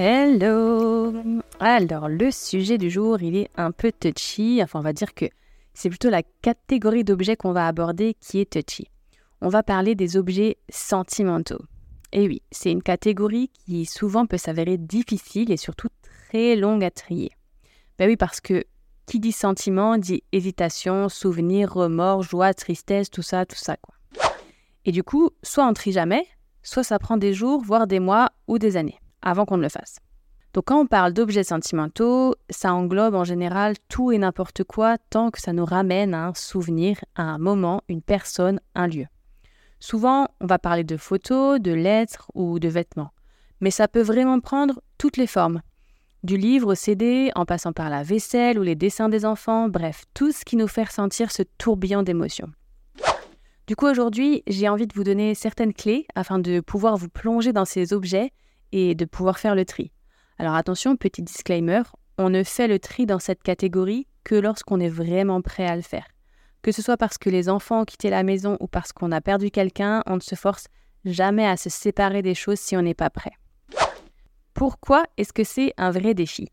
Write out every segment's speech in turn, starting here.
Hello Alors le sujet du jour, il est un peu touchy, enfin on va dire que c'est plutôt la catégorie d'objets qu'on va aborder qui est touchy. On va parler des objets sentimentaux. Et oui, c'est une catégorie qui souvent peut s'avérer difficile et surtout très longue à trier. Ben oui, parce que qui dit sentiment dit hésitation, souvenir, remords, joie, tristesse, tout ça, tout ça quoi. Et du coup, soit on trie jamais, soit ça prend des jours, voire des mois ou des années avant qu'on ne le fasse. Donc quand on parle d'objets sentimentaux, ça englobe en général tout et n'importe quoi tant que ça nous ramène à un souvenir, à un moment, une personne, un lieu. Souvent, on va parler de photos, de lettres ou de vêtements. Mais ça peut vraiment prendre toutes les formes. Du livre au CD, en passant par la vaisselle ou les dessins des enfants, bref, tout ce qui nous fait ressentir ce tourbillon d'émotions. Du coup, aujourd'hui, j'ai envie de vous donner certaines clés afin de pouvoir vous plonger dans ces objets et de pouvoir faire le tri. Alors attention, petit disclaimer, on ne fait le tri dans cette catégorie que lorsqu'on est vraiment prêt à le faire. Que ce soit parce que les enfants ont quitté la maison ou parce qu'on a perdu quelqu'un, on ne se force jamais à se séparer des choses si on n'est pas prêt. Pourquoi est-ce que c'est un vrai défi?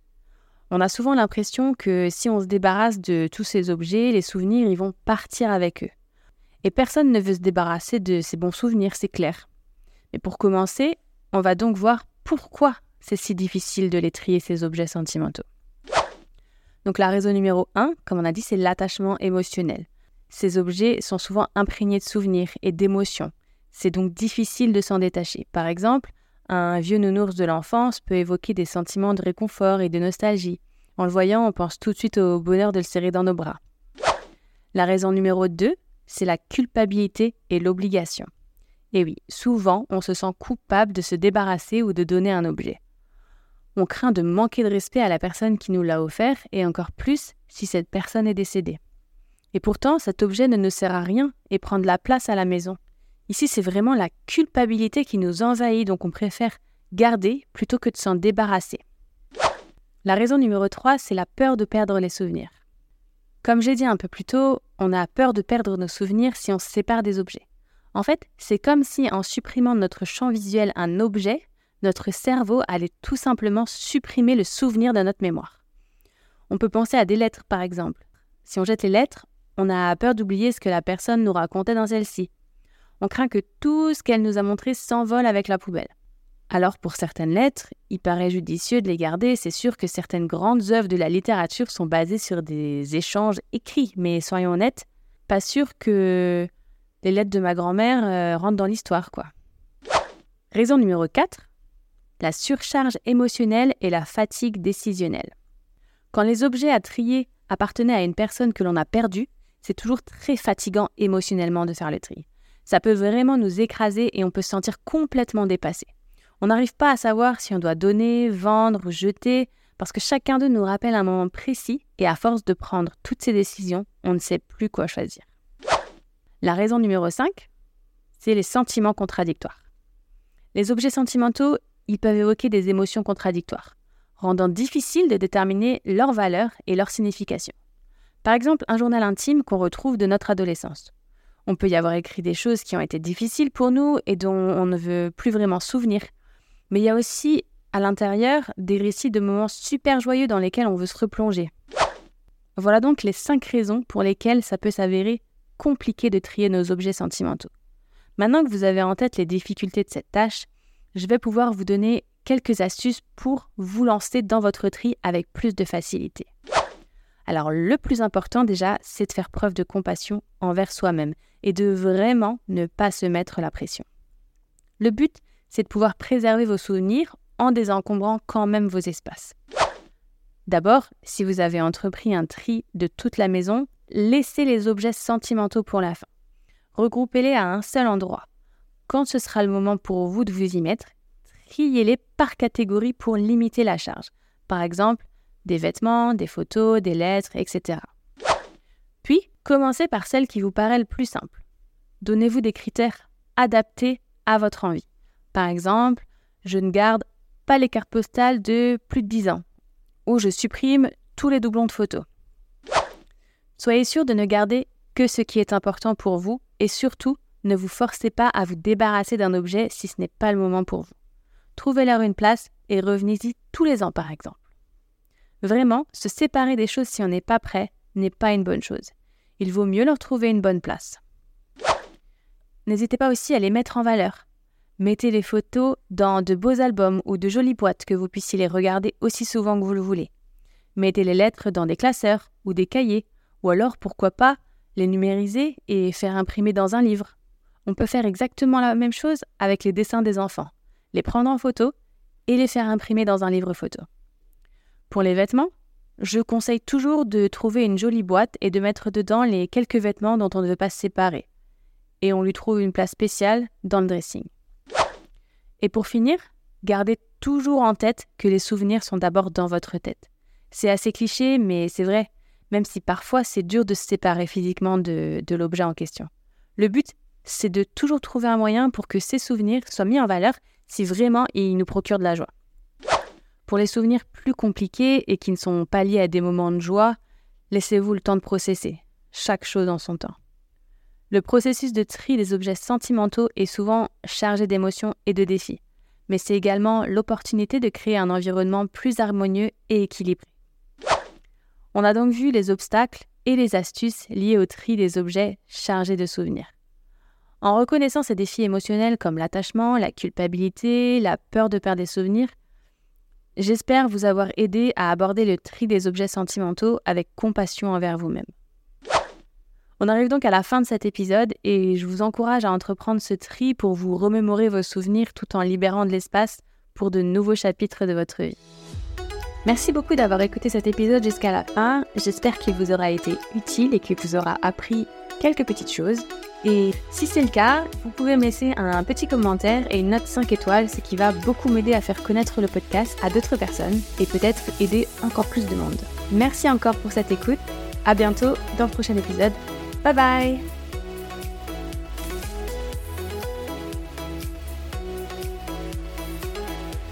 On a souvent l'impression que si on se débarrasse de tous ces objets, les souvenirs, ils vont partir avec eux. Et personne ne veut se débarrasser de ces bons souvenirs, c'est clair. Mais pour commencer, on va donc voir pourquoi c'est si difficile de les trier ces objets sentimentaux. Donc la raison numéro 1, comme on a dit, c'est l'attachement émotionnel. Ces objets sont souvent imprégnés de souvenirs et d'émotions. C'est donc difficile de s'en détacher. Par exemple, un vieux nounours de l'enfance peut évoquer des sentiments de réconfort et de nostalgie. En le voyant, on pense tout de suite au bonheur de le serrer dans nos bras. La raison numéro 2, c'est la culpabilité et l'obligation. Et oui, souvent, on se sent coupable de se débarrasser ou de donner un objet. On craint de manquer de respect à la personne qui nous l'a offert, et encore plus si cette personne est décédée. Et pourtant, cet objet ne nous sert à rien et prend de la place à la maison. Ici, c'est vraiment la culpabilité qui nous envahit, donc on préfère garder plutôt que de s'en débarrasser. La raison numéro 3, c'est la peur de perdre les souvenirs. Comme j'ai dit un peu plus tôt, on a peur de perdre nos souvenirs si on se sépare des objets. En fait, c'est comme si en supprimant de notre champ visuel un objet, notre cerveau allait tout simplement supprimer le souvenir de notre mémoire. On peut penser à des lettres, par exemple. Si on jette les lettres, on a peur d'oublier ce que la personne nous racontait dans celle-ci. On craint que tout ce qu'elle nous a montré s'envole avec la poubelle. Alors pour certaines lettres, il paraît judicieux de les garder, c'est sûr que certaines grandes œuvres de la littérature sont basées sur des échanges écrits, mais soyons honnêtes, pas sûr que les lettres de ma grand-mère euh, rentrent dans l'histoire, quoi. Raison numéro 4, la surcharge émotionnelle et la fatigue décisionnelle. Quand les objets à trier appartenaient à une personne que l'on a perdue, c'est toujours très fatigant émotionnellement de faire le tri. Ça peut vraiment nous écraser et on peut se sentir complètement dépassé. On n'arrive pas à savoir si on doit donner, vendre ou jeter, parce que chacun d'eux nous rappelle un moment précis et à force de prendre toutes ces décisions, on ne sait plus quoi choisir. La raison numéro 5, c'est les sentiments contradictoires. Les objets sentimentaux, ils peuvent évoquer des émotions contradictoires, rendant difficile de déterminer leur valeur et leur signification. Par exemple, un journal intime qu'on retrouve de notre adolescence. On peut y avoir écrit des choses qui ont été difficiles pour nous et dont on ne veut plus vraiment souvenir, mais il y a aussi à l'intérieur des récits de moments super joyeux dans lesquels on veut se replonger. Voilà donc les cinq raisons pour lesquelles ça peut s'avérer compliqué de trier nos objets sentimentaux. Maintenant que vous avez en tête les difficultés de cette tâche, je vais pouvoir vous donner quelques astuces pour vous lancer dans votre tri avec plus de facilité. Alors le plus important déjà, c'est de faire preuve de compassion envers soi-même et de vraiment ne pas se mettre la pression. Le but, c'est de pouvoir préserver vos souvenirs en désencombrant quand même vos espaces. D'abord, si vous avez entrepris un tri de toute la maison, laissez les objets sentimentaux pour la fin. Regroupez-les à un seul endroit. Quand ce sera le moment pour vous de vous y mettre, triez-les par catégorie pour limiter la charge. Par exemple, des vêtements, des photos, des lettres, etc. Puis, commencez par celle qui vous paraît le plus simple. Donnez-vous des critères adaptés à votre envie. Par exemple, je ne garde pas les cartes postales de plus de 10 ans, ou je supprime tous les doublons de photos. Soyez sûr de ne garder que ce qui est important pour vous et surtout, ne vous forcez pas à vous débarrasser d'un objet si ce n'est pas le moment pour vous. Trouvez-leur une place et revenez-y tous les ans par exemple. Vraiment, se séparer des choses si on n'est pas prêt n'est pas une bonne chose. Il vaut mieux leur trouver une bonne place. N'hésitez pas aussi à les mettre en valeur. Mettez les photos dans de beaux albums ou de jolies boîtes que vous puissiez les regarder aussi souvent que vous le voulez. Mettez les lettres dans des classeurs ou des cahiers, ou alors pourquoi pas les numériser et faire imprimer dans un livre. On peut faire exactement la même chose avec les dessins des enfants, les prendre en photo et les faire imprimer dans un livre photo. Pour les vêtements, je conseille toujours de trouver une jolie boîte et de mettre dedans les quelques vêtements dont on ne veut pas se séparer. Et on lui trouve une place spéciale dans le dressing. Et pour finir, gardez toujours en tête que les souvenirs sont d'abord dans votre tête. C'est assez cliché, mais c'est vrai, même si parfois c'est dur de se séparer physiquement de, l'objet en question. Le but, c'est de toujours trouver un moyen pour que ces souvenirs soient mis en valeur si vraiment ils nous procurent de la joie. Pour les souvenirs plus compliqués et qui ne sont pas liés à des moments de joie, laissez-vous le temps de processer, chaque chose en son temps. Le processus de tri des objets sentimentaux est souvent chargé d'émotions et de défis, mais c'est également l'opportunité de créer un environnement plus harmonieux et équilibré. On a donc vu les obstacles et les astuces liées au tri des objets chargés de souvenirs. En reconnaissant ces défis émotionnels comme l'attachement, la culpabilité, la peur de perdre des souvenirs, j'espère vous avoir aidé à aborder le tri des objets sentimentaux avec compassion envers vous-même. On arrive donc à la fin de cet épisode et je vous encourage à entreprendre ce tri pour vous remémorer vos souvenirs tout en libérant de l'espace pour de nouveaux chapitres de votre vie. Merci beaucoup d'avoir écouté cet épisode jusqu'à la fin. J'espère qu'il vous aura été utile et qu'il vous aura appris quelques petites choses. Et si c'est le cas, vous pouvez me laisser un petit commentaire et une note 5 étoiles, ce qui va beaucoup m'aider à faire connaître le podcast à d'autres personnes et peut-être aider encore plus de monde. Merci encore pour cette écoute. À bientôt dans le prochain épisode. Bye bye